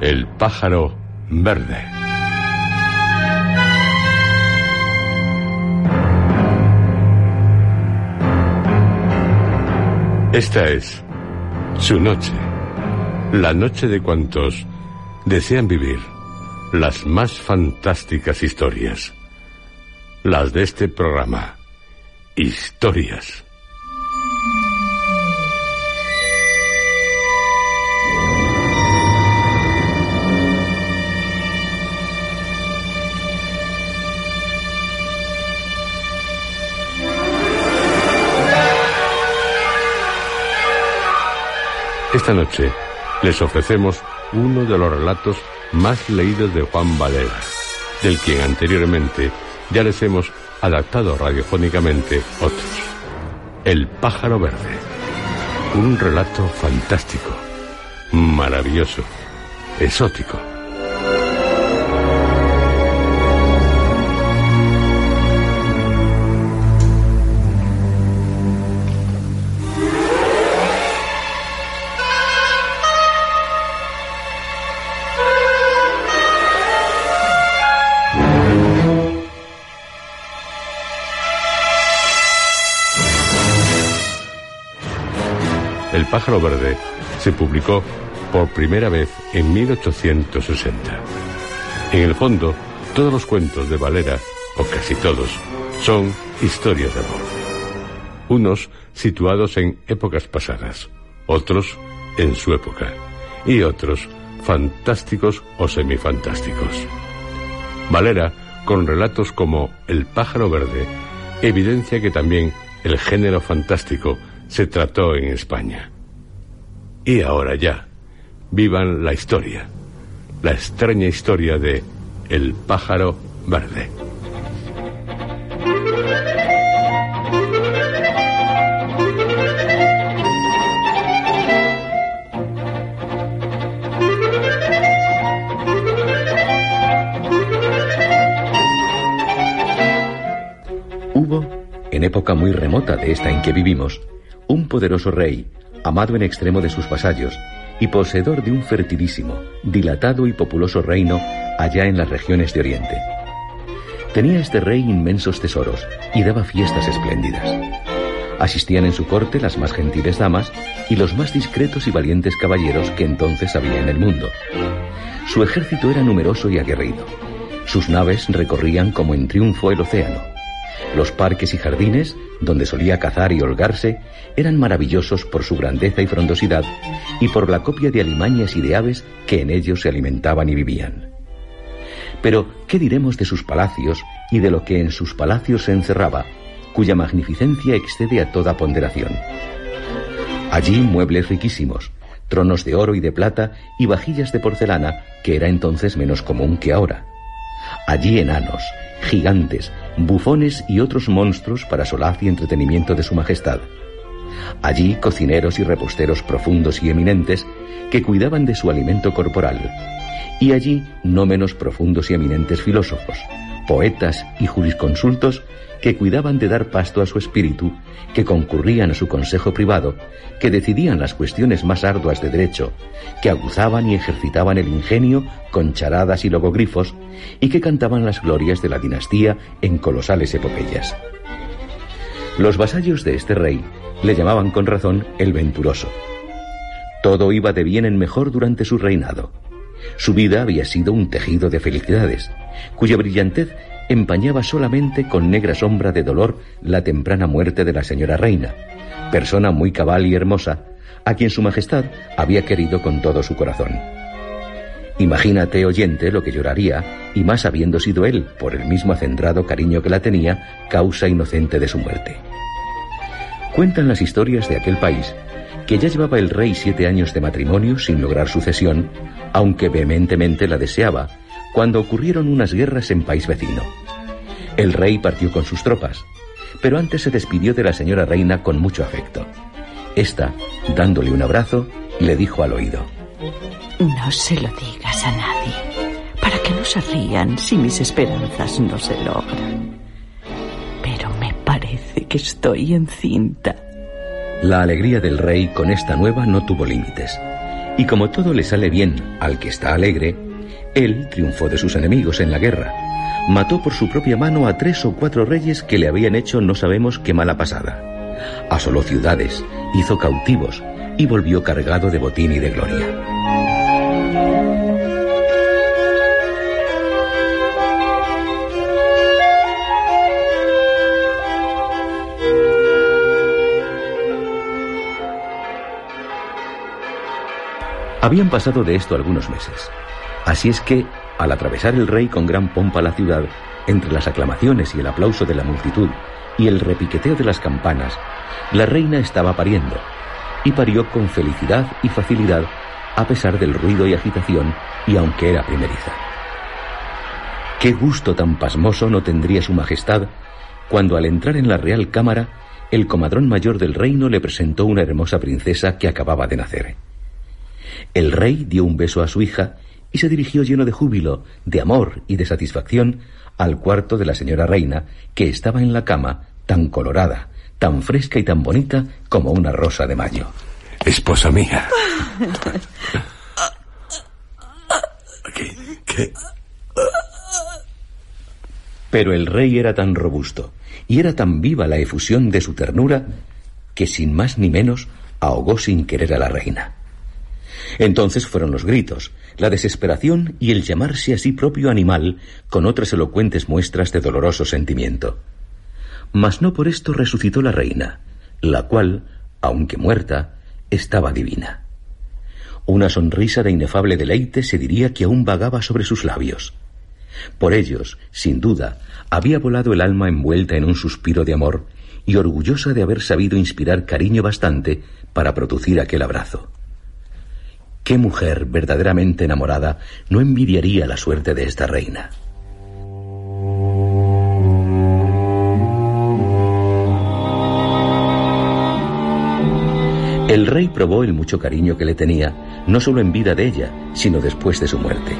el pájaro verde. Esta es su noche, la noche de cuantos desean vivir las más fantásticas historias, las de este programa, historias. Esta noche les ofrecemos uno de los relatos más leídos de Juan Valera, del quien anteriormente ya les hemos adaptado radiofónicamente otros. El pájaro verde. Un relato fantástico, maravilloso, exótico. El pájaro verde se publicó por primera vez en 1860. En el fondo, todos los cuentos de Valera, o casi todos, son historias de amor. Unos situados en épocas pasadas, otros en su época, y otros fantásticos o semifantásticos. Valera, con relatos como El pájaro verde, evidencia que también el género fantástico se trató en España. Y ahora ya, vivan la historia, la extraña historia de El pájaro verde. Hubo, en época muy remota de esta en que vivimos, un poderoso rey, amado en extremo de sus vasallos, y poseedor de un fertilísimo, dilatado y populoso reino allá en las regiones de Oriente. Tenía este rey inmensos tesoros y daba fiestas espléndidas. Asistían en su corte las más gentiles damas y los más discretos y valientes caballeros que entonces había en el mundo. Su ejército era numeroso y aguerrido. Sus naves recorrían como en triunfo el océano. Los parques y jardines, donde solía cazar y holgarse, eran maravillosos por su grandeza y frondosidad y por la copia de alimañas y de aves que en ellos se alimentaban y vivían. Pero, ¿qué diremos de sus palacios y de lo que en sus palacios se encerraba, cuya magnificencia excede a toda ponderación? Allí muebles riquísimos, tronos de oro y de plata y vajillas de porcelana, que era entonces menos común que ahora. Allí enanos, gigantes, bufones y otros monstruos para solaz y entretenimiento de su majestad. Allí cocineros y reposteros profundos y eminentes que cuidaban de su alimento corporal, y allí no menos profundos y eminentes filósofos, poetas y jurisconsultos que cuidaban de dar pasto a su espíritu, que concurrían a su consejo privado, que decidían las cuestiones más arduas de derecho, que aguzaban y ejercitaban el ingenio con charadas y logogrifos, y que cantaban las glorias de la dinastía en colosales epopeyas. Los vasallos de este rey le llamaban con razón el venturoso. Todo iba de bien en mejor durante su reinado. Su vida había sido un tejido de felicidades, cuya brillantez empañaba solamente con negra sombra de dolor la temprana muerte de la señora reina, persona muy cabal y hermosa, a quien su majestad había querido con todo su corazón. Imagínate, oyente, lo que lloraría, y más habiendo sido él, por el mismo acendrado cariño que la tenía, causa inocente de su muerte. Cuentan las historias de aquel país que ya llevaba el rey siete años de matrimonio sin lograr sucesión, aunque vehementemente la deseaba, cuando ocurrieron unas guerras en país vecino. El rey partió con sus tropas, pero antes se despidió de la señora reina con mucho afecto. Esta, dándole un abrazo, le dijo al oído: No se lo digas a nadie, para que no se rían si mis esperanzas no se logran. Pero me parece que estoy encinta. La alegría del rey con esta nueva no tuvo límites. Y como todo le sale bien al que está alegre, él triunfó de sus enemigos en la guerra. Mató por su propia mano a tres o cuatro reyes que le habían hecho no sabemos qué mala pasada. Asoló ciudades, hizo cautivos y volvió cargado de botín y de gloria. Habían pasado de esto algunos meses. Así es que, al atravesar el rey con gran pompa la ciudad, entre las aclamaciones y el aplauso de la multitud y el repiqueteo de las campanas, la reina estaba pariendo, y parió con felicidad y facilidad a pesar del ruido y agitación, y aunque era primeriza. Qué gusto tan pasmoso no tendría su majestad cuando al entrar en la real cámara el comadrón mayor del reino le presentó una hermosa princesa que acababa de nacer. El rey dio un beso a su hija y se dirigió lleno de júbilo, de amor y de satisfacción al cuarto de la señora reina, que estaba en la cama tan colorada, tan fresca y tan bonita como una rosa de mayo. Esposa mía. ¿Qué? ¿Qué? Pero el rey era tan robusto y era tan viva la efusión de su ternura que sin más ni menos ahogó sin querer a la reina. Entonces fueron los gritos, la desesperación y el llamarse a sí propio animal con otras elocuentes muestras de doloroso sentimiento. Mas no por esto resucitó la reina, la cual, aunque muerta, estaba divina. Una sonrisa de inefable deleite se diría que aún vagaba sobre sus labios. Por ellos, sin duda, había volado el alma envuelta en un suspiro de amor y orgullosa de haber sabido inspirar cariño bastante para producir aquel abrazo. ¿Qué mujer verdaderamente enamorada no envidiaría la suerte de esta reina? El rey probó el mucho cariño que le tenía, no solo en vida de ella, sino después de su muerte.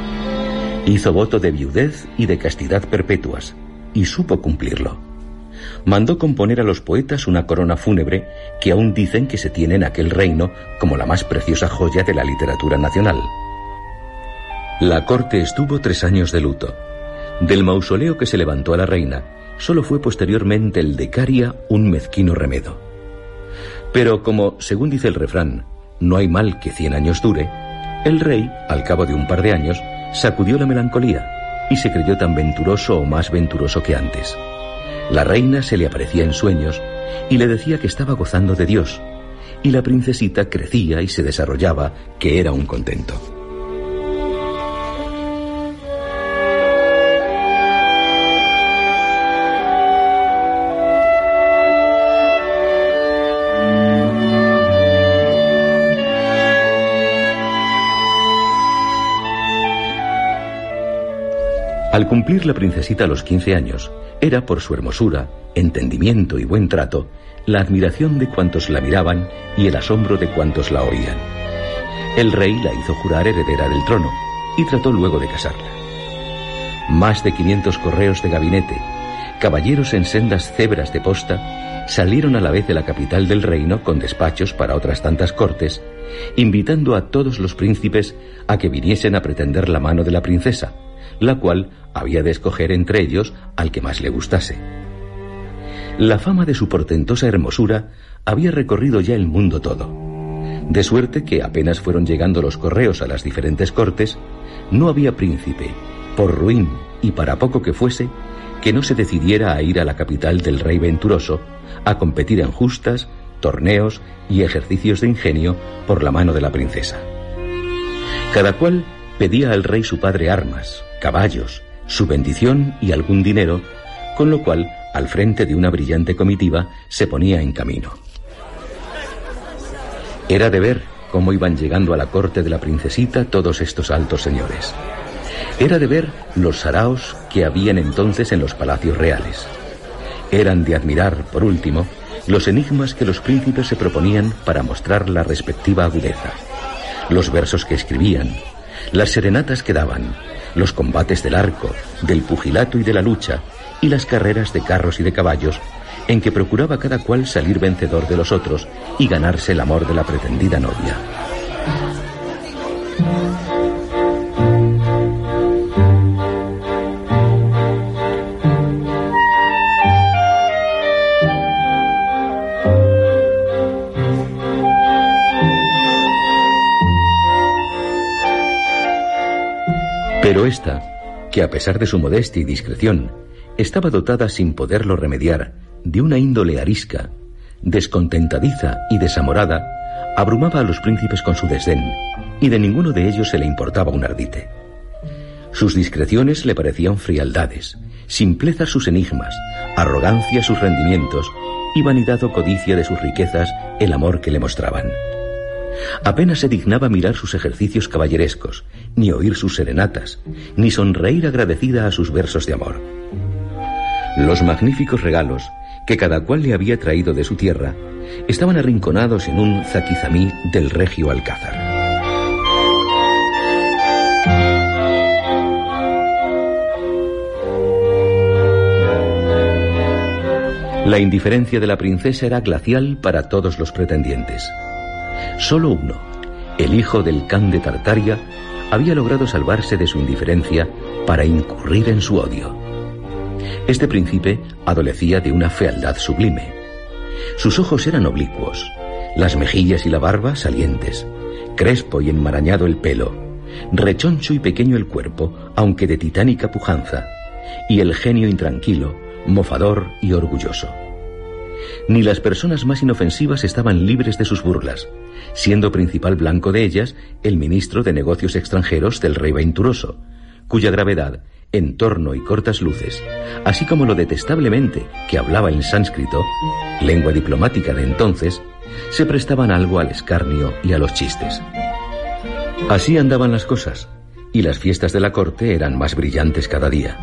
Hizo voto de viudez y de castidad perpetuas, y supo cumplirlo mandó componer a los poetas una corona fúnebre que aún dicen que se tiene en aquel reino como la más preciosa joya de la literatura nacional. La corte estuvo tres años de luto. Del mausoleo que se levantó a la reina, solo fue posteriormente el de Caria un mezquino remedo. Pero como, según dice el refrán, no hay mal que cien años dure, el rey, al cabo de un par de años, sacudió la melancolía y se creyó tan venturoso o más venturoso que antes. La reina se le aparecía en sueños y le decía que estaba gozando de Dios, y la princesita crecía y se desarrollaba, que era un contento. Al cumplir la princesita los 15 años, era por su hermosura, entendimiento y buen trato, la admiración de cuantos la miraban y el asombro de cuantos la oían. El rey la hizo jurar heredera del trono, y trató luego de casarla. Más de 500 correos de gabinete, caballeros en sendas cebras de posta, salieron a la vez de la capital del reino con despachos para otras tantas cortes, invitando a todos los príncipes a que viniesen a pretender la mano de la princesa, la cual había de escoger entre ellos al que más le gustase. La fama de su portentosa hermosura había recorrido ya el mundo todo, de suerte que apenas fueron llegando los correos a las diferentes cortes, no había príncipe, por ruin y para poco que fuese, que no se decidiera a ir a la capital del rey venturoso a competir en justas, torneos y ejercicios de ingenio por la mano de la princesa. Cada cual pedía al rey su padre armas, caballos, su bendición y algún dinero, con lo cual, al frente de una brillante comitiva, se ponía en camino. Era de ver cómo iban llegando a la corte de la princesita todos estos altos señores. Era de ver los saraos que habían entonces en los palacios reales. Eran de admirar, por último, los enigmas que los príncipes se proponían para mostrar la respectiva agudeza, los versos que escribían, las serenatas que daban, los combates del arco, del pugilato y de la lucha, y las carreras de carros y de caballos, en que procuraba cada cual salir vencedor de los otros y ganarse el amor de la pretendida novia. Pero esta, que a pesar de su modestia y discreción, estaba dotada sin poderlo remediar de una índole arisca, descontentadiza y desamorada, abrumaba a los príncipes con su desdén, y de ninguno de ellos se le importaba un ardite. Sus discreciones le parecían frialdades, simpleza sus enigmas, arrogancia sus rendimientos y vanidad o codicia de sus riquezas el amor que le mostraban. Apenas se dignaba mirar sus ejercicios caballerescos, ni oír sus serenatas, ni sonreír agradecida a sus versos de amor. Los magníficos regalos que cada cual le había traído de su tierra estaban arrinconados en un zaquizamí del regio Alcázar. La indiferencia de la princesa era glacial para todos los pretendientes. Solo uno, el hijo del can de Tartaria, había logrado salvarse de su indiferencia para incurrir en su odio. Este príncipe adolecía de una fealdad sublime. Sus ojos eran oblicuos, las mejillas y la barba salientes, crespo y enmarañado el pelo, rechoncho y pequeño el cuerpo, aunque de titánica pujanza, y el genio intranquilo, mofador y orgulloso. Ni las personas más inofensivas estaban libres de sus burlas, siendo principal blanco de ellas el ministro de Negocios Extranjeros del rey Venturoso, cuya gravedad, entorno y cortas luces, así como lo detestablemente que hablaba en sánscrito, lengua diplomática de entonces, se prestaban algo al escarnio y a los chistes. Así andaban las cosas, y las fiestas de la corte eran más brillantes cada día.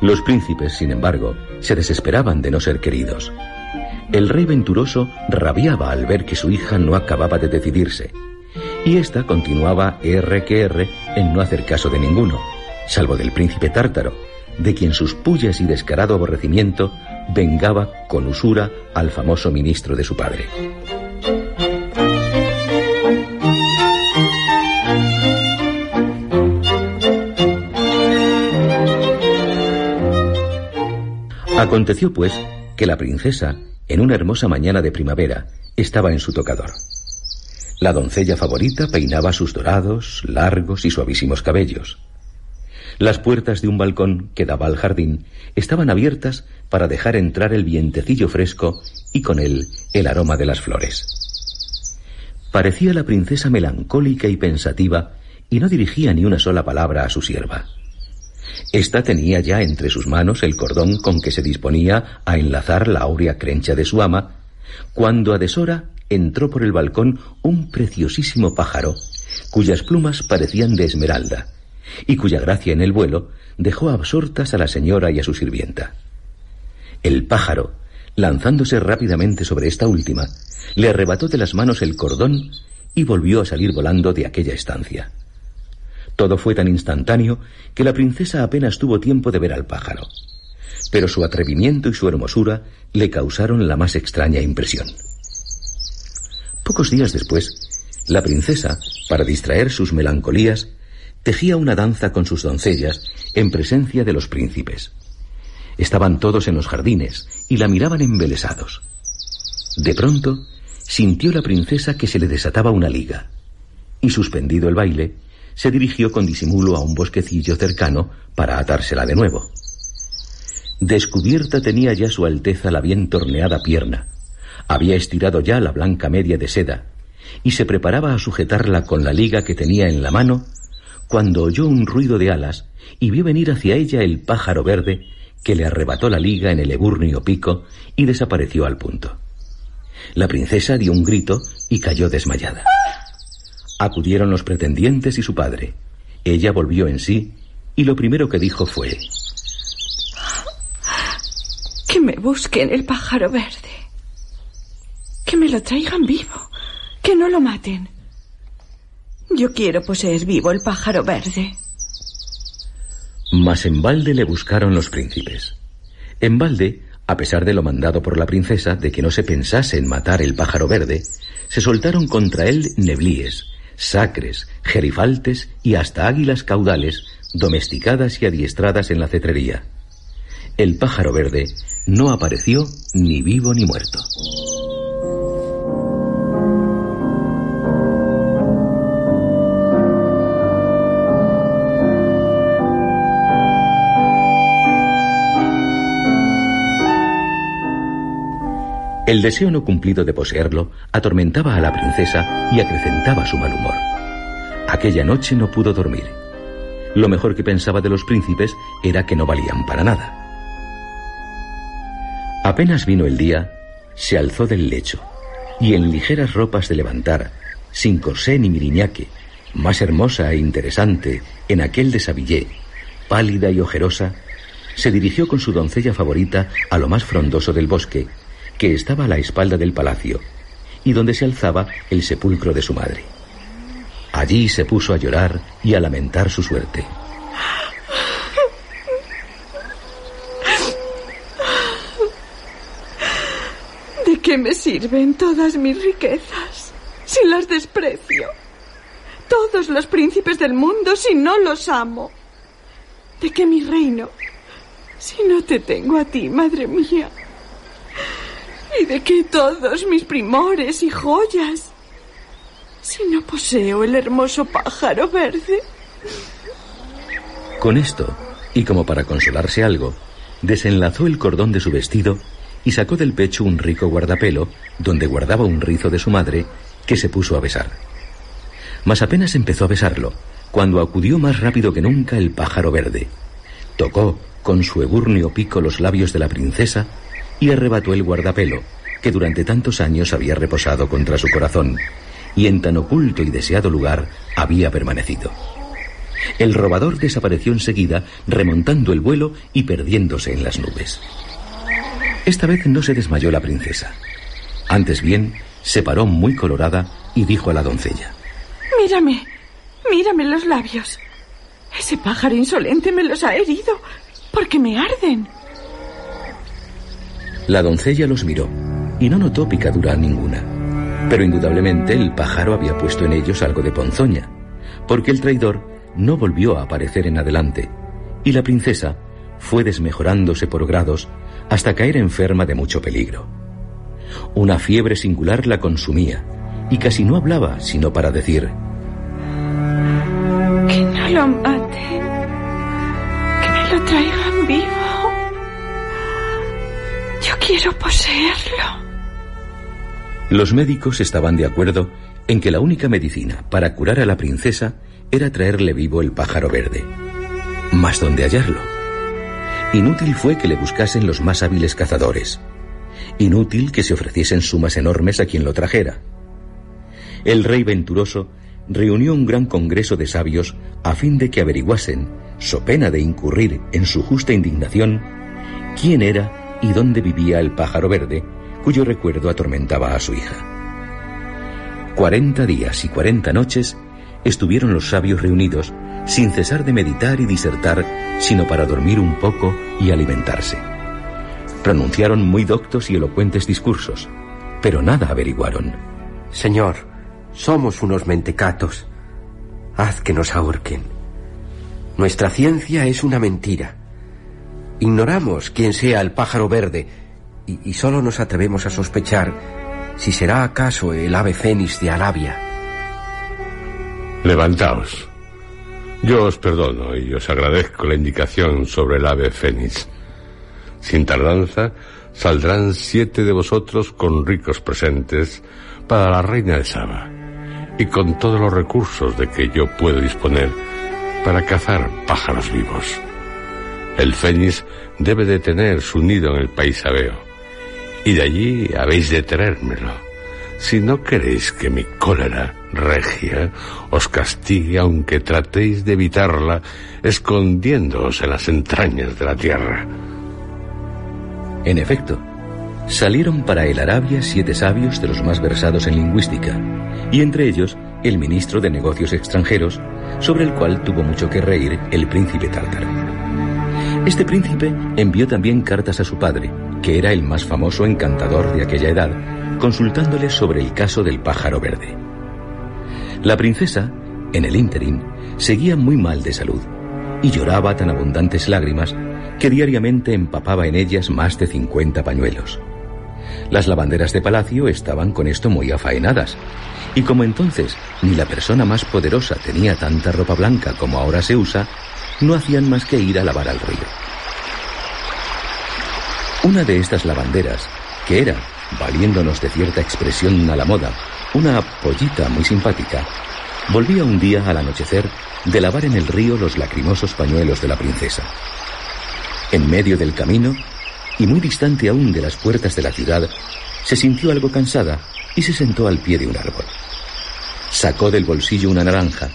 Los príncipes, sin embargo, se desesperaban de no ser queridos. El rey venturoso rabiaba al ver que su hija no acababa de decidirse, y ésta continuaba R que R en no hacer caso de ninguno, salvo del príncipe tártaro, de quien sus pullas y descarado aborrecimiento vengaba con usura al famoso ministro de su padre. Aconteció, pues, que la princesa, en una hermosa mañana de primavera, estaba en su tocador. La doncella favorita peinaba sus dorados, largos y suavísimos cabellos. Las puertas de un balcón que daba al jardín estaban abiertas para dejar entrar el vientecillo fresco y con él el aroma de las flores. Parecía la princesa melancólica y pensativa y no dirigía ni una sola palabra a su sierva. Esta tenía ya entre sus manos el cordón con que se disponía a enlazar la áurea crencha de su ama, cuando a deshora entró por el balcón un preciosísimo pájaro, cuyas plumas parecían de esmeralda, y cuya gracia en el vuelo dejó absortas a la señora y a su sirvienta. El pájaro, lanzándose rápidamente sobre esta última, le arrebató de las manos el cordón y volvió a salir volando de aquella estancia. Todo fue tan instantáneo que la princesa apenas tuvo tiempo de ver al pájaro. Pero su atrevimiento y su hermosura le causaron la más extraña impresión. Pocos días después, la princesa, para distraer sus melancolías, tejía una danza con sus doncellas en presencia de los príncipes. Estaban todos en los jardines y la miraban embelesados. De pronto, sintió la princesa que se le desataba una liga, y suspendido el baile, se dirigió con disimulo a un bosquecillo cercano para atársela de nuevo. Descubierta tenía ya su Alteza la bien torneada pierna, había estirado ya la blanca media de seda, y se preparaba a sujetarla con la liga que tenía en la mano, cuando oyó un ruido de alas y vio venir hacia ella el pájaro verde que le arrebató la liga en el eburnio pico y desapareció al punto. La princesa dio un grito y cayó desmayada. Acudieron los pretendientes y su padre. Ella volvió en sí y lo primero que dijo fue... Que me busquen el pájaro verde. Que me lo traigan vivo. Que no lo maten. Yo quiero poseer vivo el pájaro verde. Mas en balde le buscaron los príncipes. En balde, a pesar de lo mandado por la princesa de que no se pensase en matar el pájaro verde, se soltaron contra él neblíes, sacres, gerifaltes y hasta águilas caudales domesticadas y adiestradas en la cetrería. El pájaro verde no apareció ni vivo ni muerto. El deseo no cumplido de poseerlo atormentaba a la princesa y acrecentaba su mal humor. Aquella noche no pudo dormir. Lo mejor que pensaba de los príncipes era que no valían para nada. Apenas vino el día, se alzó del lecho y en ligeras ropas de levantar, sin corsé ni miriñaque, más hermosa e interesante en aquel desabillé, pálida y ojerosa, se dirigió con su doncella favorita a lo más frondoso del bosque que estaba a la espalda del palacio y donde se alzaba el sepulcro de su madre. Allí se puso a llorar y a lamentar su suerte. ¿De qué me sirven todas mis riquezas si las desprecio? Todos los príncipes del mundo si no los amo. ¿De qué mi reino si no te tengo a ti, madre mía? ¿Y de qué todos mis primores y joyas? Si no poseo el hermoso pájaro verde. Con esto, y como para consolarse algo, desenlazó el cordón de su vestido y sacó del pecho un rico guardapelo donde guardaba un rizo de su madre que se puso a besar. Mas apenas empezó a besarlo, cuando acudió más rápido que nunca el pájaro verde. Tocó con su eburnio pico los labios de la princesa y arrebató el guardapelo, que durante tantos años había reposado contra su corazón, y en tan oculto y deseado lugar había permanecido. El robador desapareció enseguida, remontando el vuelo y perdiéndose en las nubes. Esta vez no se desmayó la princesa. Antes bien, se paró muy colorada y dijo a la doncella. Mírame, mírame los labios. Ese pájaro insolente me los ha herido porque me arden. La doncella los miró y no notó picadura ninguna. Pero indudablemente el pájaro había puesto en ellos algo de ponzoña, porque el traidor no volvió a aparecer en adelante, y la princesa fue desmejorándose por grados hasta caer enferma de mucho peligro. Una fiebre singular la consumía, y casi no hablaba sino para decir Que no lo maten, que me lo traigan vivo. Quiero poseerlo. Los médicos estaban de acuerdo en que la única medicina para curar a la princesa era traerle vivo el pájaro verde. Mas ¿dónde hallarlo? Inútil fue que le buscasen los más hábiles cazadores. Inútil que se ofreciesen sumas enormes a quien lo trajera. El rey venturoso reunió un gran congreso de sabios a fin de que averiguasen, so pena de incurrir en su justa indignación, quién era y dónde vivía el pájaro verde, cuyo recuerdo atormentaba a su hija. Cuarenta días y cuarenta noches estuvieron los sabios reunidos, sin cesar de meditar y disertar, sino para dormir un poco y alimentarse. Pronunciaron muy doctos y elocuentes discursos, pero nada averiguaron. Señor, somos unos mentecatos. Haz que nos ahorquen. Nuestra ciencia es una mentira. Ignoramos quién sea el pájaro verde y, y solo nos atrevemos a sospechar si será acaso el ave fénix de Arabia. Levantaos. Yo os perdono y os agradezco la indicación sobre el ave fénix. Sin tardanza, saldrán siete de vosotros con ricos presentes para la reina de Saba y con todos los recursos de que yo puedo disponer para cazar pájaros vivos. El fénix debe de tener su nido en el país abeo y de allí habéis de traérmelo. Si no queréis que mi cólera regia os castigue aunque tratéis de evitarla escondiéndoos en las entrañas de la tierra. En efecto, salieron para el Arabia siete sabios de los más versados en lingüística, y entre ellos el ministro de Negocios Extranjeros, sobre el cual tuvo mucho que reír el príncipe tártaro. Este príncipe envió también cartas a su padre, que era el más famoso encantador de aquella edad, consultándole sobre el caso del pájaro verde. La princesa, en el ínterin, seguía muy mal de salud y lloraba tan abundantes lágrimas que diariamente empapaba en ellas más de 50 pañuelos. Las lavanderas de palacio estaban con esto muy afaenadas, y como entonces ni la persona más poderosa tenía tanta ropa blanca como ahora se usa, no hacían más que ir a lavar al río. Una de estas lavanderas, que era, valiéndonos de cierta expresión a la moda, una pollita muy simpática, volvía un día al anochecer de lavar en el río los lacrimosos pañuelos de la princesa. En medio del camino, y muy distante aún de las puertas de la ciudad, se sintió algo cansada y se sentó al pie de un árbol. Sacó del bolsillo una naranja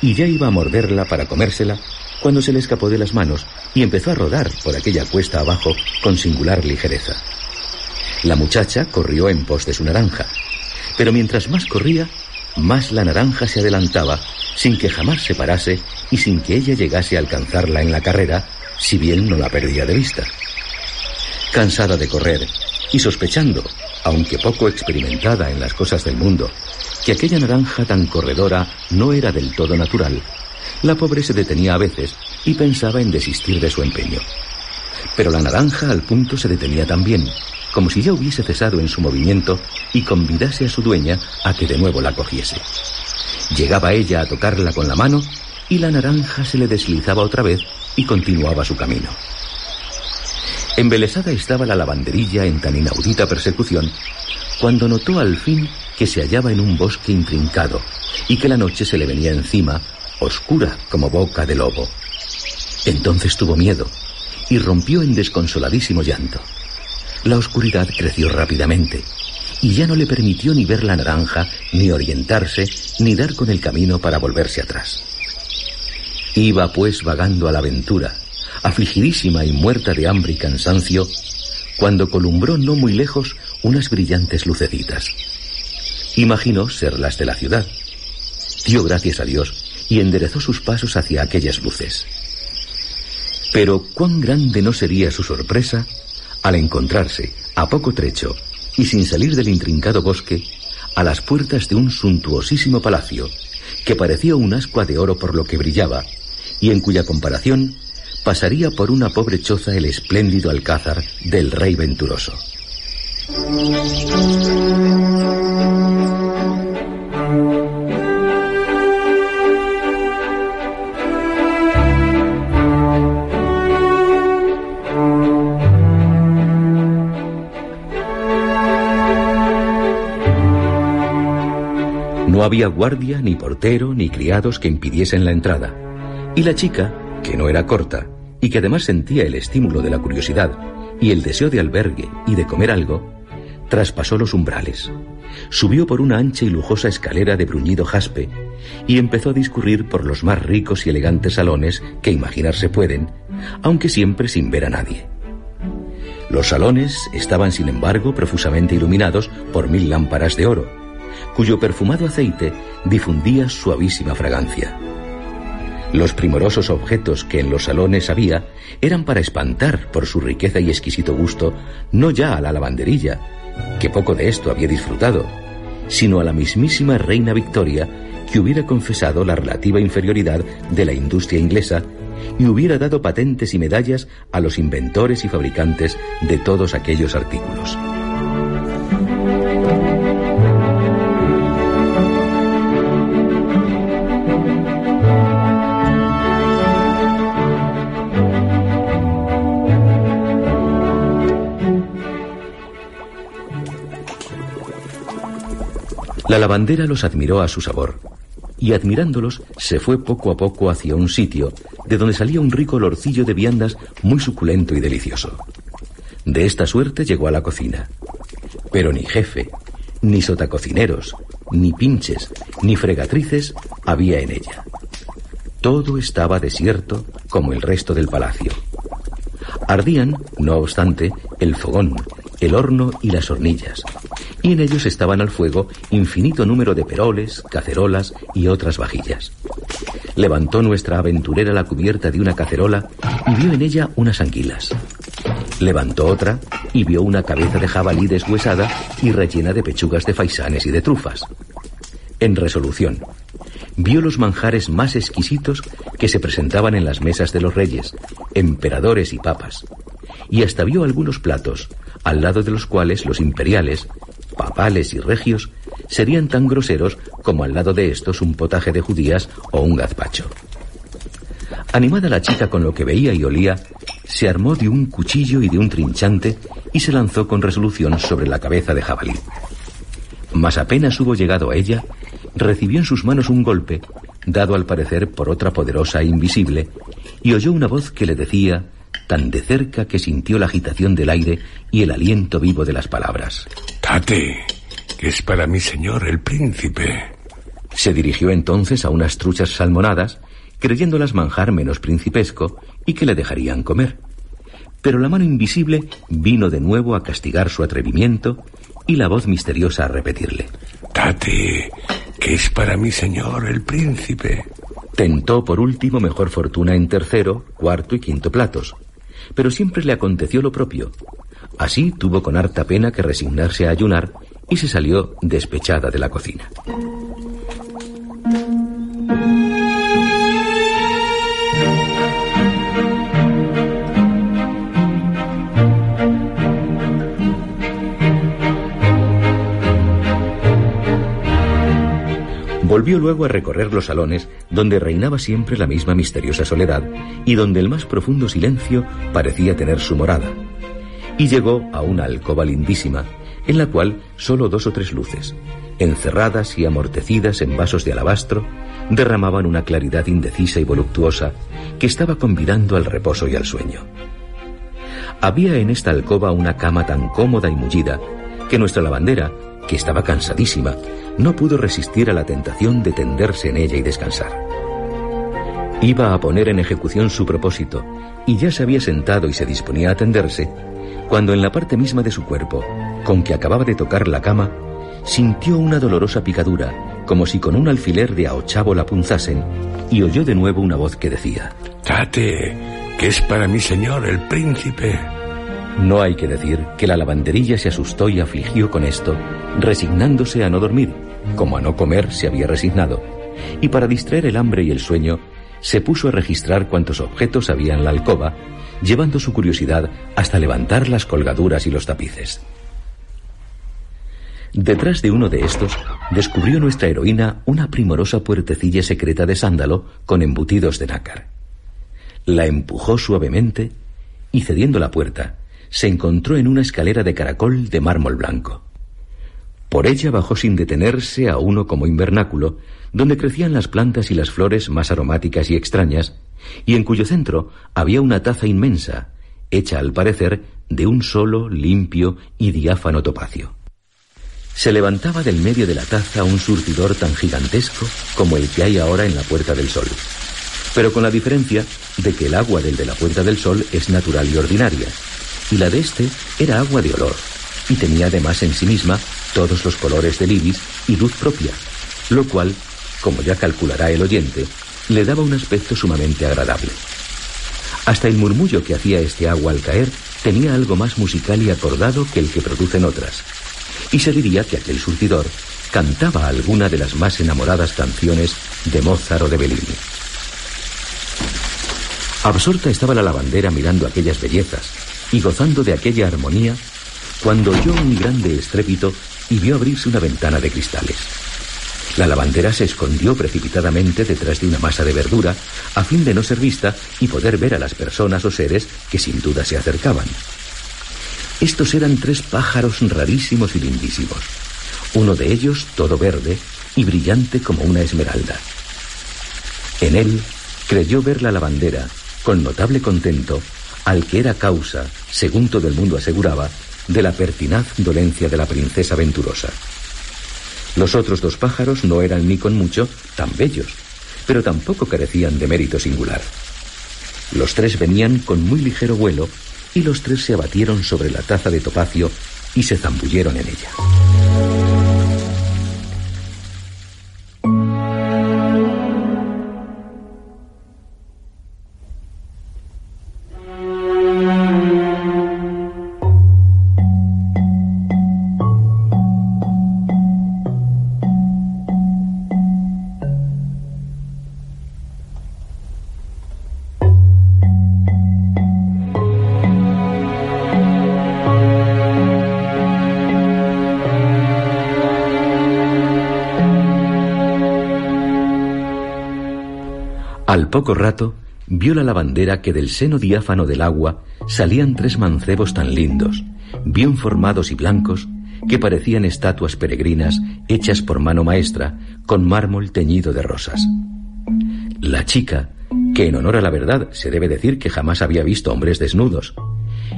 y ya iba a morderla para comérsela cuando se le escapó de las manos y empezó a rodar por aquella cuesta abajo con singular ligereza. La muchacha corrió en pos de su naranja, pero mientras más corría, más la naranja se adelantaba, sin que jamás se parase y sin que ella llegase a alcanzarla en la carrera, si bien no la perdía de vista. Cansada de correr y sospechando, aunque poco experimentada en las cosas del mundo, que aquella naranja tan corredora no era del todo natural, la pobre se detenía a veces y pensaba en desistir de su empeño. Pero la naranja al punto se detenía también, como si ya hubiese cesado en su movimiento y convidase a su dueña a que de nuevo la cogiese. Llegaba ella a tocarla con la mano y la naranja se le deslizaba otra vez y continuaba su camino. Embelesada estaba la lavanderilla en tan inaudita persecución cuando notó al fin que se hallaba en un bosque intrincado y que la noche se le venía encima oscura como boca de lobo. Entonces tuvo miedo y rompió en desconsoladísimo llanto. La oscuridad creció rápidamente y ya no le permitió ni ver la naranja, ni orientarse, ni dar con el camino para volverse atrás. Iba pues vagando a la aventura, afligidísima y muerta de hambre y cansancio, cuando columbró no muy lejos unas brillantes lucecitas. Imaginó ser las de la ciudad. Dio gracias a Dios y enderezó sus pasos hacia aquellas luces. Pero cuán grande no sería su sorpresa al encontrarse, a poco trecho y sin salir del intrincado bosque, a las puertas de un suntuosísimo palacio, que parecía un ascua de oro por lo que brillaba, y en cuya comparación pasaría por una pobre choza el espléndido alcázar del rey venturoso. No había guardia, ni portero, ni criados que impidiesen la entrada. Y la chica, que no era corta, y que además sentía el estímulo de la curiosidad y el deseo de albergue y de comer algo, traspasó los umbrales, subió por una ancha y lujosa escalera de bruñido jaspe y empezó a discurrir por los más ricos y elegantes salones que imaginarse pueden, aunque siempre sin ver a nadie. Los salones estaban, sin embargo, profusamente iluminados por mil lámparas de oro, cuyo perfumado aceite difundía suavísima fragancia. Los primorosos objetos que en los salones había eran para espantar por su riqueza y exquisito gusto no ya a la lavanderilla, que poco de esto había disfrutado, sino a la mismísima reina Victoria, que hubiera confesado la relativa inferioridad de la industria inglesa y hubiera dado patentes y medallas a los inventores y fabricantes de todos aquellos artículos. La lavandera los admiró a su sabor, y admirándolos se fue poco a poco hacia un sitio de donde salía un rico olorcillo de viandas muy suculento y delicioso. De esta suerte llegó a la cocina. Pero ni jefe, ni sotacocineros, ni pinches, ni fregatrices había en ella. Todo estaba desierto como el resto del palacio. Ardían, no obstante, el fogón, el horno y las hornillas, y en ellos estaban al fuego infinito número de peroles, cacerolas y otras vajillas. Levantó nuestra aventurera la cubierta de una cacerola y vio en ella unas anguilas. Levantó otra y vio una cabeza de jabalí deshuesada y rellena de pechugas de faisanes y de trufas. En resolución, vio los manjares más exquisitos que se presentaban en las mesas de los reyes, emperadores y papas, y hasta vio algunos platos, al lado de los cuales los imperiales, papales y regios serían tan groseros como al lado de estos un potaje de judías o un gazpacho. Animada la chica con lo que veía y olía, se armó de un cuchillo y de un trinchante y se lanzó con resolución sobre la cabeza de jabalí. Mas apenas hubo llegado a ella, recibió en sus manos un golpe, dado al parecer por otra poderosa e invisible, y oyó una voz que le decía, tan de cerca que sintió la agitación del aire y el aliento vivo de las palabras. Tate, que es para mi señor el príncipe. Se dirigió entonces a unas truchas salmonadas, creyéndolas manjar menos principesco y que le dejarían comer. Pero la mano invisible vino de nuevo a castigar su atrevimiento y la voz misteriosa a repetirle. Tate, que es para mi señor el príncipe. Tentó por último mejor fortuna en tercero, cuarto y quinto platos, pero siempre le aconteció lo propio. Así tuvo con harta pena que resignarse a ayunar y se salió despechada de la cocina. Volvió luego a recorrer los salones donde reinaba siempre la misma misteriosa soledad y donde el más profundo silencio parecía tener su morada. Y llegó a una alcoba lindísima, en la cual solo dos o tres luces, encerradas y amortecidas en vasos de alabastro, derramaban una claridad indecisa y voluptuosa que estaba convidando al reposo y al sueño. Había en esta alcoba una cama tan cómoda y mullida que nuestra lavandera, que estaba cansadísima, no pudo resistir a la tentación de tenderse en ella y descansar. Iba a poner en ejecución su propósito y ya se había sentado y se disponía a tenderse, cuando en la parte misma de su cuerpo, con que acababa de tocar la cama, sintió una dolorosa picadura, como si con un alfiler de a ochavo la punzasen, y oyó de nuevo una voz que decía: Tate, que es para mi señor el príncipe. No hay que decir que la lavanderilla se asustó y afligió con esto, resignándose a no dormir, como a no comer se había resignado, y para distraer el hambre y el sueño, se puso a registrar cuántos objetos había en la alcoba, llevando su curiosidad hasta levantar las colgaduras y los tapices. Detrás de uno de estos, descubrió nuestra heroína una primorosa puertecilla secreta de sándalo con embutidos de nácar. La empujó suavemente y, cediendo la puerta, se encontró en una escalera de caracol de mármol blanco. Por ella bajó sin detenerse a uno como invernáculo, donde crecían las plantas y las flores más aromáticas y extrañas, y en cuyo centro había una taza inmensa, hecha al parecer de un solo, limpio y diáfano topacio. Se levantaba del medio de la taza un surtidor tan gigantesco como el que hay ahora en la Puerta del Sol, pero con la diferencia de que el agua del de la Puerta del Sol es natural y ordinaria, y la de este era agua de olor, y tenía además en sí misma todos los colores del ibis y luz propia, lo cual, como ya calculará el oyente, le daba un aspecto sumamente agradable. Hasta el murmullo que hacía este agua al caer tenía algo más musical y acordado que el que producen otras. Y se diría que aquel surtidor cantaba alguna de las más enamoradas canciones de Mozart o de Bellini. Absorta estaba la lavandera mirando aquellas bellezas y gozando de aquella armonía cuando oyó un grande estrépito y vio abrirse una ventana de cristales. La lavandera se escondió precipitadamente detrás de una masa de verdura a fin de no ser vista y poder ver a las personas o seres que sin duda se acercaban. Estos eran tres pájaros rarísimos y lindísimos. Uno de ellos todo verde y brillante como una esmeralda. En él creyó ver la lavandera, con notable contento, al que era causa, según todo el mundo aseguraba, de la pertinaz dolencia de la princesa venturosa. Los otros dos pájaros no eran ni con mucho tan bellos, pero tampoco carecían de mérito singular. Los tres venían con muy ligero vuelo y los tres se abatieron sobre la taza de topacio y se zambulleron en ella. Poco rato vio la lavandera que del seno diáfano del agua salían tres mancebos tan lindos, bien formados y blancos, que parecían estatuas peregrinas hechas por mano maestra, con mármol teñido de rosas. La chica, que en honor a la verdad se debe decir que jamás había visto hombres desnudos,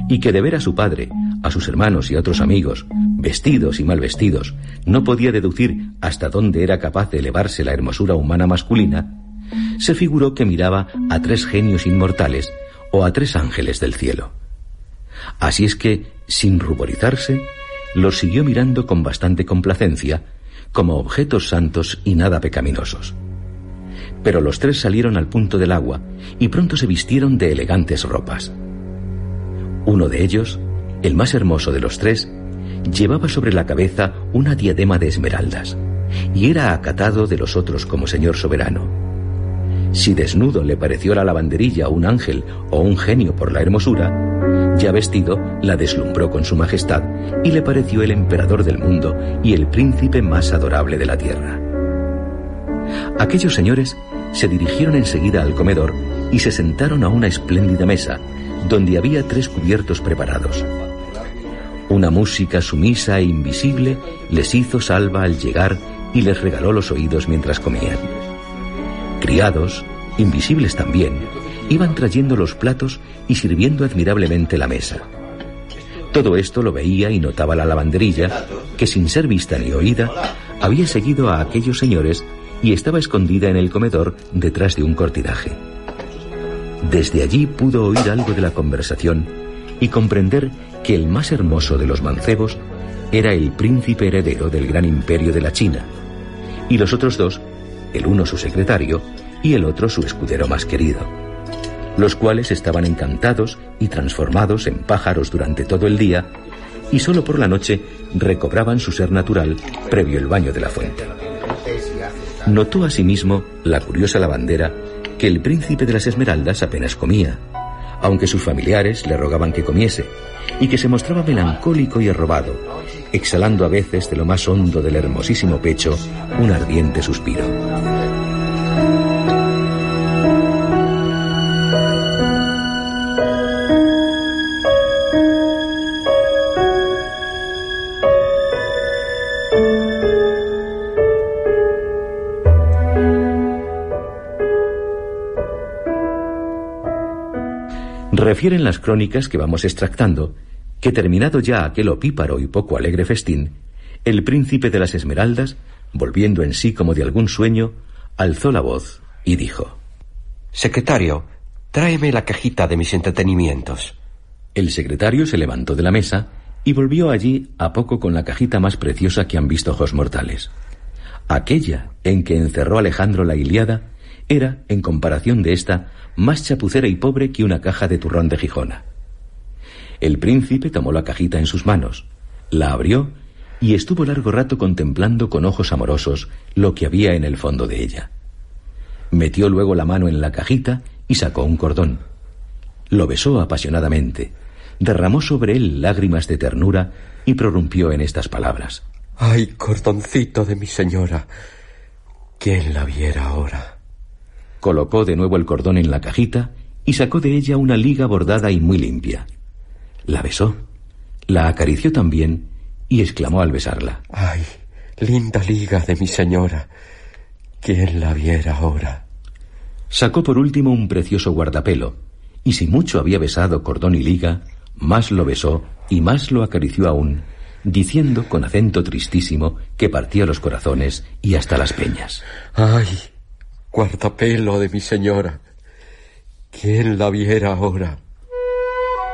y que de ver a su padre, a sus hermanos y a otros amigos, vestidos y mal vestidos, no podía deducir hasta dónde era capaz de elevarse la hermosura humana masculina, se figuró que miraba a tres genios inmortales o a tres ángeles del cielo. Así es que, sin ruborizarse, los siguió mirando con bastante complacencia, como objetos santos y nada pecaminosos. Pero los tres salieron al punto del agua y pronto se vistieron de elegantes ropas. Uno de ellos, el más hermoso de los tres, llevaba sobre la cabeza una diadema de esmeraldas y era acatado de los otros como señor soberano. Si desnudo le pareció la lavanderilla un ángel o un genio por la hermosura, ya vestido la deslumbró con su majestad y le pareció el emperador del mundo y el príncipe más adorable de la tierra. Aquellos señores se dirigieron enseguida al comedor y se sentaron a una espléndida mesa, donde había tres cubiertos preparados. Una música sumisa e invisible les hizo salva al llegar y les regaló los oídos mientras comían. Criados, invisibles también, iban trayendo los platos y sirviendo admirablemente la mesa. Todo esto lo veía y notaba la lavanderilla, que sin ser vista ni oída, había seguido a aquellos señores y estaba escondida en el comedor detrás de un cortinaje. Desde allí pudo oír algo de la conversación y comprender que el más hermoso de los mancebos era el príncipe heredero del gran imperio de la China, y los otros dos el uno su secretario y el otro su escudero más querido, los cuales estaban encantados y transformados en pájaros durante todo el día y solo por la noche recobraban su ser natural previo el baño de la fuente. Notó asimismo la curiosa lavandera que el príncipe de las Esmeraldas apenas comía, aunque sus familiares le rogaban que comiese, y que se mostraba melancólico y arrobado, exhalando a veces de lo más hondo del hermosísimo pecho un ardiente suspiro. Refieren las crónicas que vamos extractando que terminado ya aquel opíparo y poco alegre festín, el príncipe de las Esmeraldas, volviendo en sí como de algún sueño, alzó la voz y dijo Secretario, tráeme la cajita de mis entretenimientos. El secretario se levantó de la mesa y volvió allí a poco con la cajita más preciosa que han visto ojos mortales. Aquella en que encerró Alejandro la Iliada era, en comparación de esta, más chapucera y pobre que una caja de turrón de Gijona. El príncipe tomó la cajita en sus manos, la abrió y estuvo largo rato contemplando con ojos amorosos lo que había en el fondo de ella. Metió luego la mano en la cajita y sacó un cordón. Lo besó apasionadamente, derramó sobre él lágrimas de ternura y prorrumpió en estas palabras. Ay, cordoncito de mi señora. ¿Quién la viera ahora? Colocó de nuevo el cordón en la cajita y sacó de ella una liga bordada y muy limpia. La besó, la acarició también y exclamó al besarla. Ay, linda liga de mi señora. ¿Quién la viera ahora? Sacó por último un precioso guardapelo, y si mucho había besado cordón y liga, más lo besó y más lo acarició aún, diciendo con acento tristísimo que partía los corazones y hasta las peñas. Ay, guardapelo de mi señora. ¿Quién la viera ahora?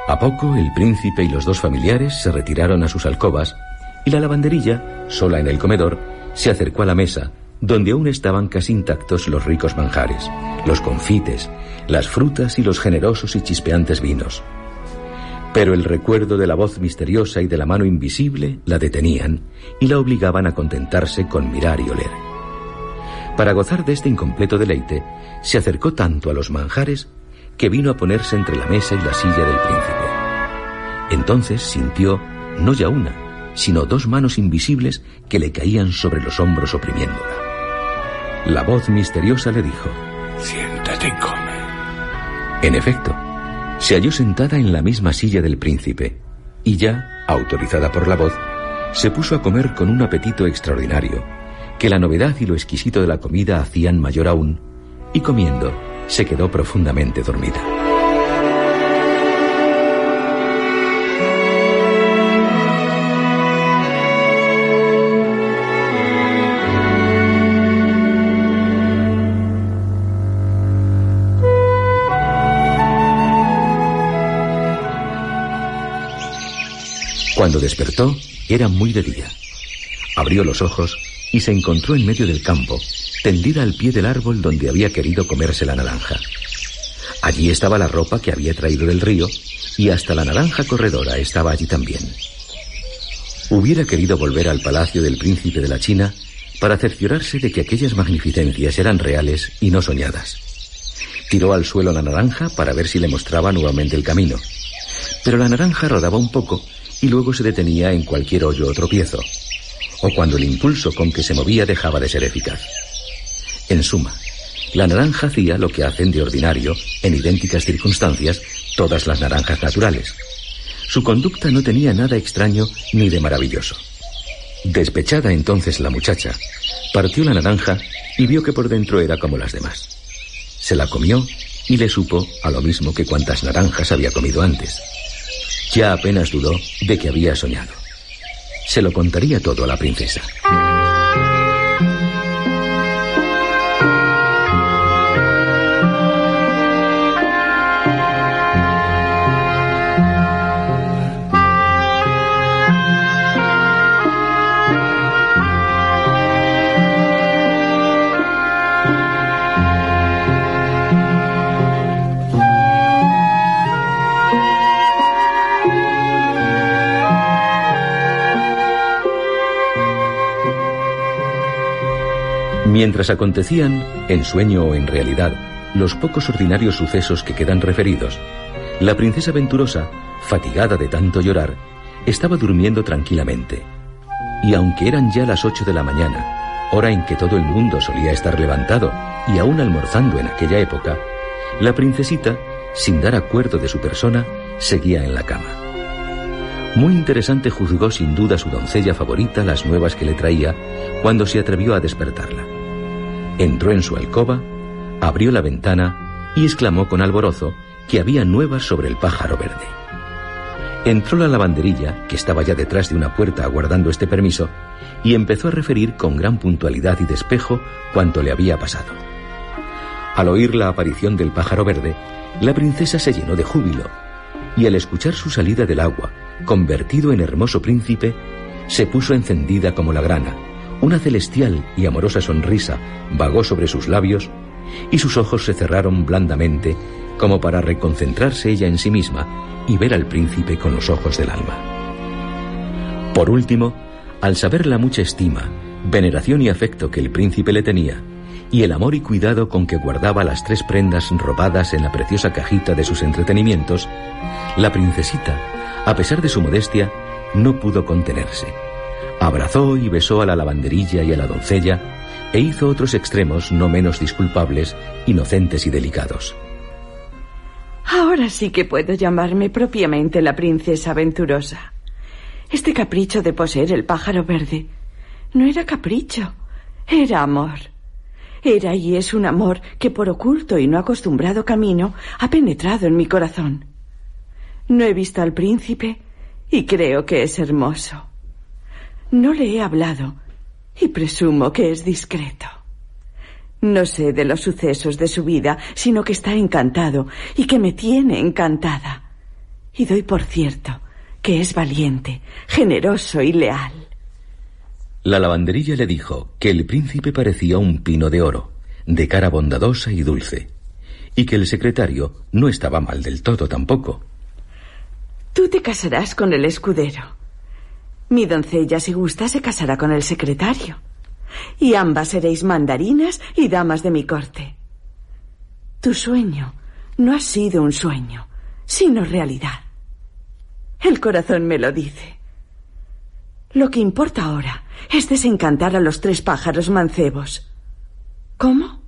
A poco el príncipe y los dos familiares se retiraron a sus alcobas y la lavanderilla, sola en el comedor, se acercó a la mesa, donde aún estaban casi intactos los ricos manjares, los confites, las frutas y los generosos y chispeantes vinos. Pero el recuerdo de la voz misteriosa y de la mano invisible la detenían y la obligaban a contentarse con mirar y oler. Para gozar de este incompleto deleite, se acercó tanto a los manjares que vino a ponerse entre la mesa y la silla del príncipe. Entonces sintió no ya una, sino dos manos invisibles que le caían sobre los hombros oprimiéndola. La voz misteriosa le dijo, Siéntate y come. En efecto, se halló sentada en la misma silla del príncipe, y ya, autorizada por la voz, se puso a comer con un apetito extraordinario, que la novedad y lo exquisito de la comida hacían mayor aún, y comiendo, se quedó profundamente dormida. Cuando despertó, era muy de día. Abrió los ojos y se encontró en medio del campo, tendida al pie del árbol donde había querido comerse la naranja. Allí estaba la ropa que había traído del río y hasta la naranja corredora estaba allí también. Hubiera querido volver al palacio del príncipe de la China para cerciorarse de que aquellas magnificencias eran reales y no soñadas. Tiró al suelo la naranja para ver si le mostraba nuevamente el camino. Pero la naranja rodaba un poco y luego se detenía en cualquier hoyo o tropiezo, o cuando el impulso con que se movía dejaba de ser eficaz. En suma, la naranja hacía lo que hacen de ordinario, en idénticas circunstancias, todas las naranjas naturales. Su conducta no tenía nada extraño ni de maravilloso. Despechada entonces la muchacha, partió la naranja y vio que por dentro era como las demás. Se la comió y le supo a lo mismo que cuantas naranjas había comido antes. Ya apenas dudó de que había soñado. Se lo contaría todo a la princesa. Mientras acontecían, en sueño o en realidad, los pocos ordinarios sucesos que quedan referidos, la princesa venturosa, fatigada de tanto llorar, estaba durmiendo tranquilamente. Y aunque eran ya las ocho de la mañana, hora en que todo el mundo solía estar levantado y aún almorzando en aquella época, la princesita, sin dar acuerdo de su persona, seguía en la cama. Muy interesante juzgó sin duda su doncella favorita las nuevas que le traía cuando se atrevió a despertarla. Entró en su alcoba, abrió la ventana y exclamó con alborozo que había nuevas sobre el pájaro verde. Entró la lavanderilla, que estaba ya detrás de una puerta aguardando este permiso, y empezó a referir con gran puntualidad y despejo cuanto le había pasado. Al oír la aparición del pájaro verde, la princesa se llenó de júbilo, y al escuchar su salida del agua, convertido en hermoso príncipe, se puso encendida como la grana, una celestial y amorosa sonrisa vagó sobre sus labios y sus ojos se cerraron blandamente como para reconcentrarse ella en sí misma y ver al príncipe con los ojos del alma. Por último, al saber la mucha estima, veneración y afecto que el príncipe le tenía, y el amor y cuidado con que guardaba las tres prendas robadas en la preciosa cajita de sus entretenimientos, la princesita, a pesar de su modestia, no pudo contenerse. Abrazó y besó a la lavanderilla y a la doncella, e hizo otros extremos no menos disculpables, inocentes y delicados. Ahora sí que puedo llamarme propiamente la princesa aventurosa. Este capricho de poseer el pájaro verde no era capricho, era amor. Era y es un amor que por oculto y no acostumbrado camino ha penetrado en mi corazón. No he visto al príncipe y creo que es hermoso. No le he hablado y presumo que es discreto. No sé de los sucesos de su vida, sino que está encantado y que me tiene encantada. Y doy por cierto que es valiente, generoso y leal. La lavanderilla le dijo que el príncipe parecía un pino de oro, de cara bondadosa y dulce, y que el secretario no estaba mal del todo tampoco. Tú te casarás con el escudero. Mi doncella, si gusta, se casará con el secretario. Y ambas seréis mandarinas y damas de mi corte. Tu sueño no ha sido un sueño, sino realidad. El corazón me lo dice. Lo que importa ahora es desencantar a los tres pájaros mancebos. ¿Cómo?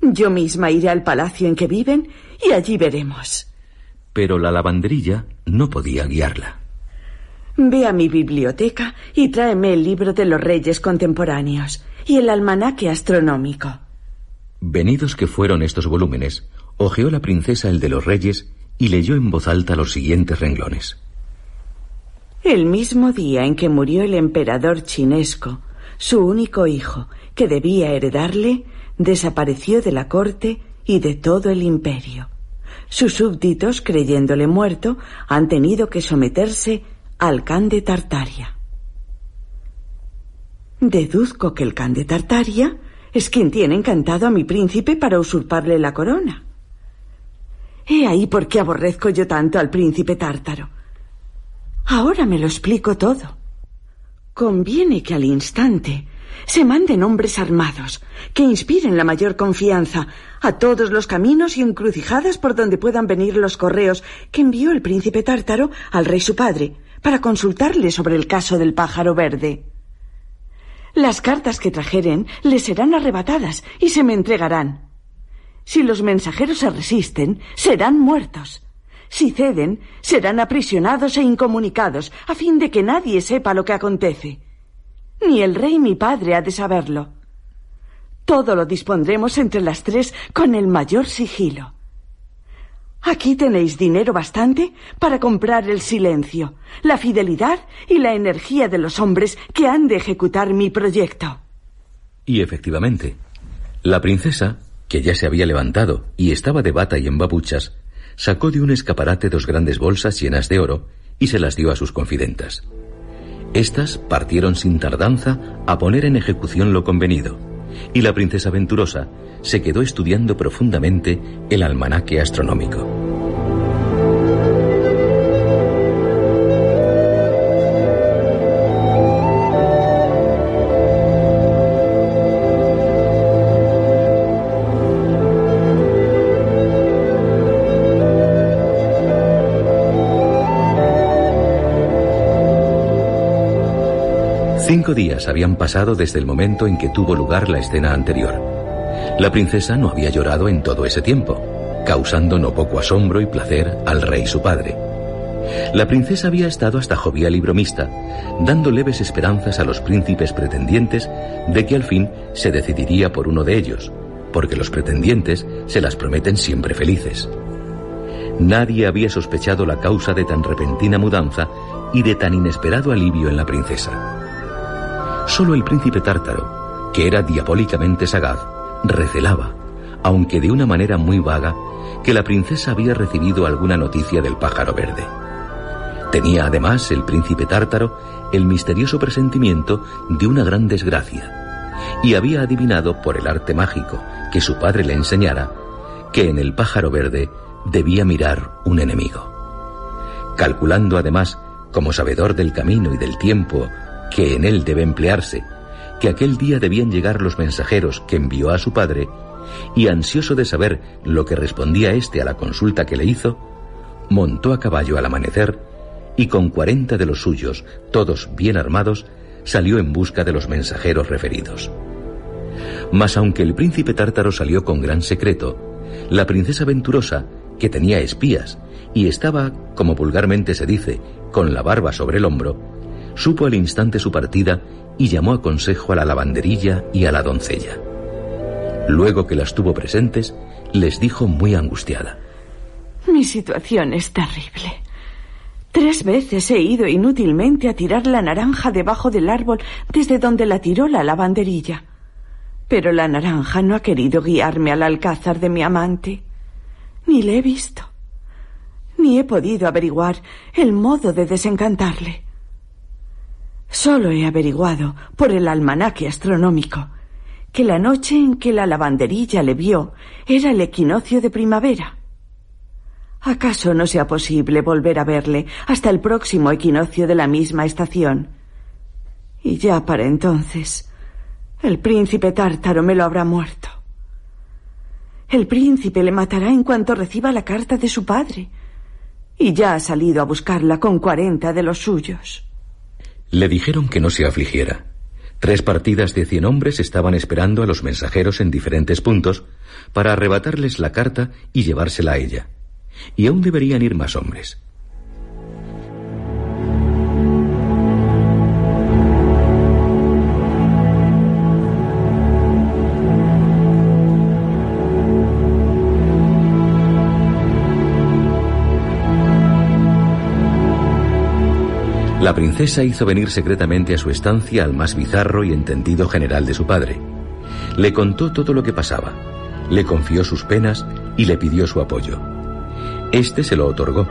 Yo misma iré al palacio en que viven y allí veremos. Pero la lavanderilla no podía guiarla. Ve a mi biblioteca y tráeme el libro de los reyes contemporáneos y el almanaque astronómico. Venidos que fueron estos volúmenes, hojeó la princesa el de los reyes y leyó en voz alta los siguientes renglones. El mismo día en que murió el emperador chinesco, su único hijo, que debía heredarle, desapareció de la corte y de todo el imperio. Sus súbditos, creyéndole muerto, han tenido que someterse al can de Tartaria. Deduzco que el can de Tartaria es quien tiene encantado a mi príncipe para usurparle la corona. He ahí por qué aborrezco yo tanto al príncipe tártaro. Ahora me lo explico todo. Conviene que al instante se manden hombres armados que inspiren la mayor confianza a todos los caminos y encrucijadas por donde puedan venir los correos que envió el príncipe tártaro al rey su padre para consultarle sobre el caso del pájaro verde. Las cartas que trajeren les serán arrebatadas y se me entregarán. Si los mensajeros se resisten, serán muertos. Si ceden, serán aprisionados e incomunicados, a fin de que nadie sepa lo que acontece. Ni el rey mi padre ha de saberlo. Todo lo dispondremos entre las tres con el mayor sigilo. Aquí tenéis dinero bastante para comprar el silencio, la fidelidad y la energía de los hombres que han de ejecutar mi proyecto. Y efectivamente, la princesa, que ya se había levantado y estaba de bata y en babuchas, sacó de un escaparate dos grandes bolsas llenas de oro y se las dio a sus confidentas. Estas partieron sin tardanza a poner en ejecución lo convenido, y la princesa venturosa se quedó estudiando profundamente el almanaque astronómico. Cinco días habían pasado desde el momento en que tuvo lugar la escena anterior. La princesa no había llorado en todo ese tiempo, causando no poco asombro y placer al rey su padre. La princesa había estado hasta jovial y bromista, dando leves esperanzas a los príncipes pretendientes de que al fin se decidiría por uno de ellos, porque los pretendientes se las prometen siempre felices. Nadie había sospechado la causa de tan repentina mudanza y de tan inesperado alivio en la princesa. Solo el príncipe tártaro, que era diabólicamente sagaz, recelaba, aunque de una manera muy vaga, que la princesa había recibido alguna noticia del pájaro verde. Tenía además el príncipe tártaro el misterioso presentimiento de una gran desgracia, y había adivinado por el arte mágico que su padre le enseñara que en el pájaro verde debía mirar un enemigo. Calculando además, como sabedor del camino y del tiempo que en él debe emplearse, que aquel día debían llegar los mensajeros que envió a su padre, y ansioso de saber lo que respondía éste a la consulta que le hizo, montó a caballo al amanecer y con cuarenta de los suyos, todos bien armados, salió en busca de los mensajeros referidos. Mas aunque el príncipe tártaro salió con gran secreto, la princesa venturosa, que tenía espías y estaba, como vulgarmente se dice, con la barba sobre el hombro, supo al instante su partida y llamó a consejo a la lavanderilla y a la doncella. Luego que las tuvo presentes, les dijo muy angustiada. Mi situación es terrible. Tres veces he ido inútilmente a tirar la naranja debajo del árbol desde donde la tiró la lavanderilla. Pero la naranja no ha querido guiarme al alcázar de mi amante. Ni le he visto. Ni he podido averiguar el modo de desencantarle. Solo he averiguado por el almanaque astronómico que la noche en que la lavanderilla le vio era el equinoccio de primavera. ¿Acaso no sea posible volver a verle hasta el próximo equinoccio de la misma estación? Y ya para entonces, el príncipe tártaro me lo habrá muerto. El príncipe le matará en cuanto reciba la carta de su padre. Y ya ha salido a buscarla con cuarenta de los suyos. Le dijeron que no se afligiera. Tres partidas de cien hombres estaban esperando a los mensajeros en diferentes puntos para arrebatarles la carta y llevársela a ella y aún deberían ir más hombres. La princesa hizo venir secretamente a su estancia al más bizarro y entendido general de su padre. Le contó todo lo que pasaba, le confió sus penas y le pidió su apoyo. Este se lo otorgó,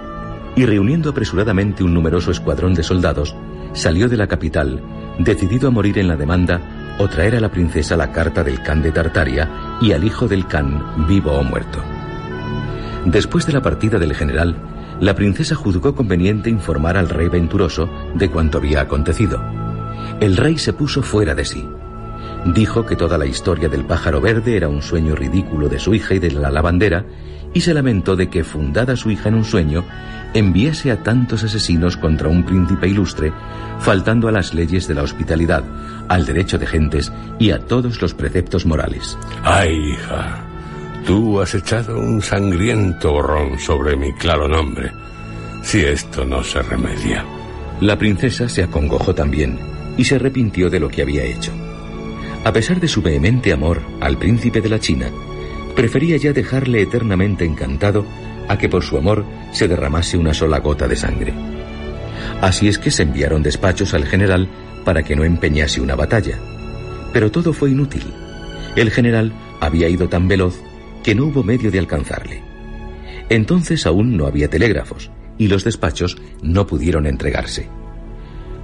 y reuniendo apresuradamente un numeroso escuadrón de soldados, salió de la capital, decidido a morir en la demanda o traer a la princesa la carta del Khan de Tartaria y al hijo del Khan, vivo o muerto. Después de la partida del general, la princesa juzgó conveniente informar al rey venturoso de cuanto había acontecido. El rey se puso fuera de sí. Dijo que toda la historia del pájaro verde era un sueño ridículo de su hija y de la lavandera y se lamentó de que, fundada su hija en un sueño, enviase a tantos asesinos contra un príncipe ilustre, faltando a las leyes de la hospitalidad, al derecho de gentes y a todos los preceptos morales. Ay, hija, tú has echado un sangriento borrón sobre mi claro nombre, si esto no se remedia. La princesa se acongojó también y se arrepintió de lo que había hecho. A pesar de su vehemente amor al príncipe de la China, prefería ya dejarle eternamente encantado a que por su amor se derramase una sola gota de sangre. Así es que se enviaron despachos al general para que no empeñase una batalla. Pero todo fue inútil. El general había ido tan veloz que no hubo medio de alcanzarle. Entonces aún no había telégrafos y los despachos no pudieron entregarse.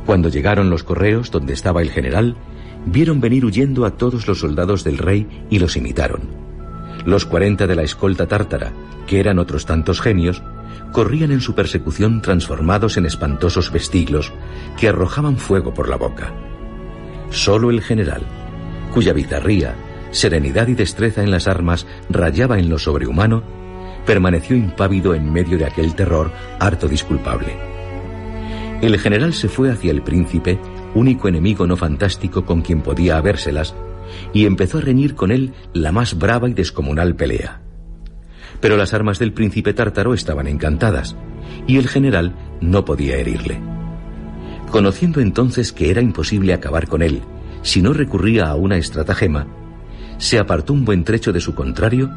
Cuando llegaron los correos donde estaba el general, vieron venir huyendo a todos los soldados del rey y los imitaron. Los cuarenta de la escolta tártara, que eran otros tantos genios, corrían en su persecución transformados en espantosos vestiglos que arrojaban fuego por la boca. Solo el general, cuya bizarría, serenidad y destreza en las armas rayaba en lo sobrehumano, permaneció impávido en medio de aquel terror harto disculpable. El general se fue hacia el príncipe, único enemigo no fantástico con quien podía habérselas, y empezó a reñir con él la más brava y descomunal pelea. Pero las armas del príncipe tártaro estaban encantadas, y el general no podía herirle. Conociendo entonces que era imposible acabar con él si no recurría a una estratagema, se apartó un buen trecho de su contrario,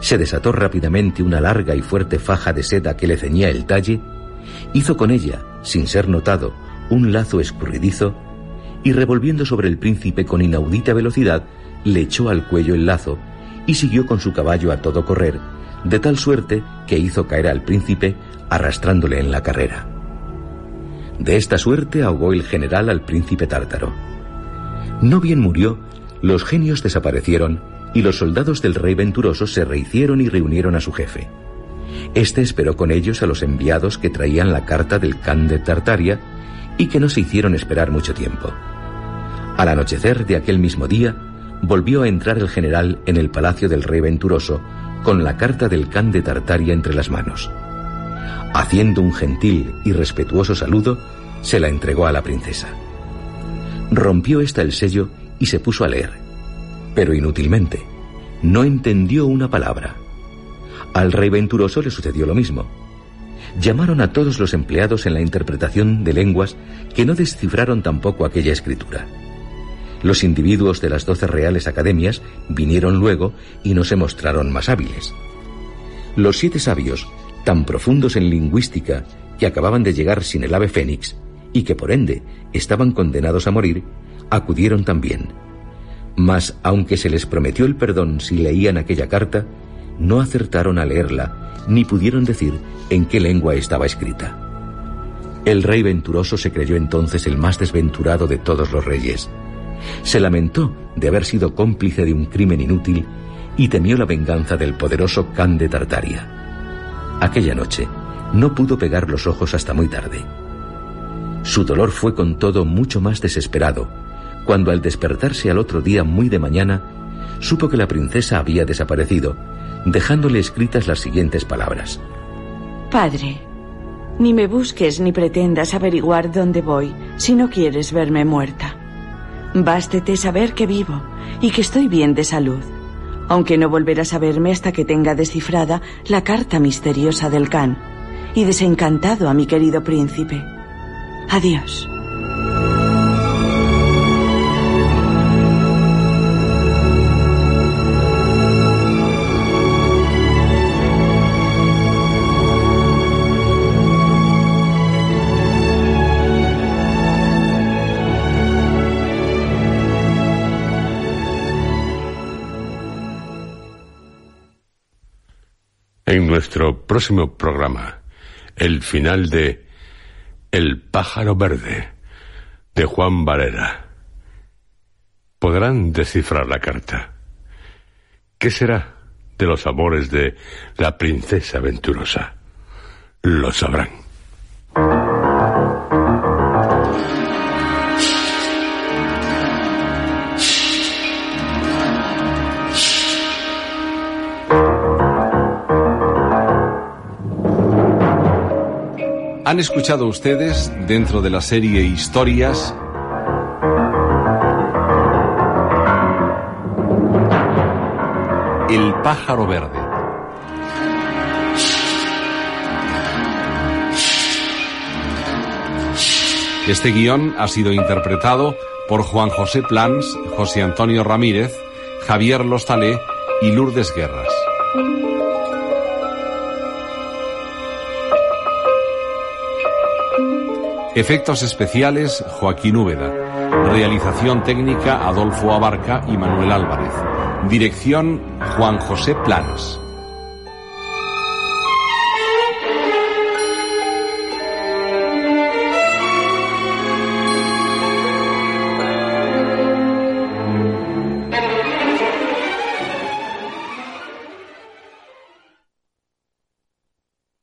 se desató rápidamente una larga y fuerte faja de seda que le ceñía el talle, hizo con ella, sin ser notado, un lazo escurridizo y revolviendo sobre el príncipe con inaudita velocidad, le echó al cuello el lazo y siguió con su caballo a todo correr, de tal suerte que hizo caer al príncipe arrastrándole en la carrera. De esta suerte ahogó el general al príncipe tártaro. No bien murió, Los genios desaparecieron y los soldados del rey venturoso se rehicieron y reunieron a su jefe. Este esperó con ellos a los enviados que traían la carta del Khan de Tartaria y que no se hicieron esperar mucho tiempo. Al anochecer de aquel mismo día, volvió a entrar el general en el palacio del rey venturoso con la carta del Khan de Tartaria entre las manos. Haciendo un gentil y respetuoso saludo, se la entregó a la princesa. Rompió ésta el sello y se puso a leer, pero inútilmente. No entendió una palabra. Al rey venturoso le sucedió lo mismo. Llamaron a todos los empleados en la interpretación de lenguas que no descifraron tampoco aquella escritura. Los individuos de las doce reales academias vinieron luego y no se mostraron más hábiles. Los siete sabios, tan profundos en lingüística que acababan de llegar sin el ave fénix y que por ende estaban condenados a morir, acudieron también. Mas, aunque se les prometió el perdón si leían aquella carta, no acertaron a leerla, ni pudieron decir en qué lengua estaba escrita. El rey venturoso se creyó entonces el más desventurado de todos los reyes. Se lamentó de haber sido cómplice de un crimen inútil y temió la venganza del poderoso Khan de Tartaria. Aquella noche no pudo pegar los ojos hasta muy tarde. Su dolor fue con todo mucho más desesperado, cuando al despertarse al otro día muy de mañana, supo que la princesa había desaparecido, dejándole escritas las siguientes palabras. Padre, ni me busques ni pretendas averiguar dónde voy si no quieres verme muerta. Bástete saber que vivo y que estoy bien de salud, aunque no volverás a verme hasta que tenga descifrada la carta misteriosa del Khan y desencantado a mi querido príncipe. Adiós. En nuestro próximo programa, el final de El pájaro verde, de Juan Valera. Podrán descifrar la carta. ¿Qué será de los amores de la princesa venturosa? Lo sabrán. Han escuchado ustedes, dentro de la serie Historias, El pájaro verde. Este guion ha sido interpretado por Juan José Plans, José Antonio Ramírez, Javier Lostalé y Lourdes Guerras. Efectos especiales Joaquín Úbeda. Realización técnica Adolfo Abarca y Manuel Álvarez. Dirección Juan José Planas.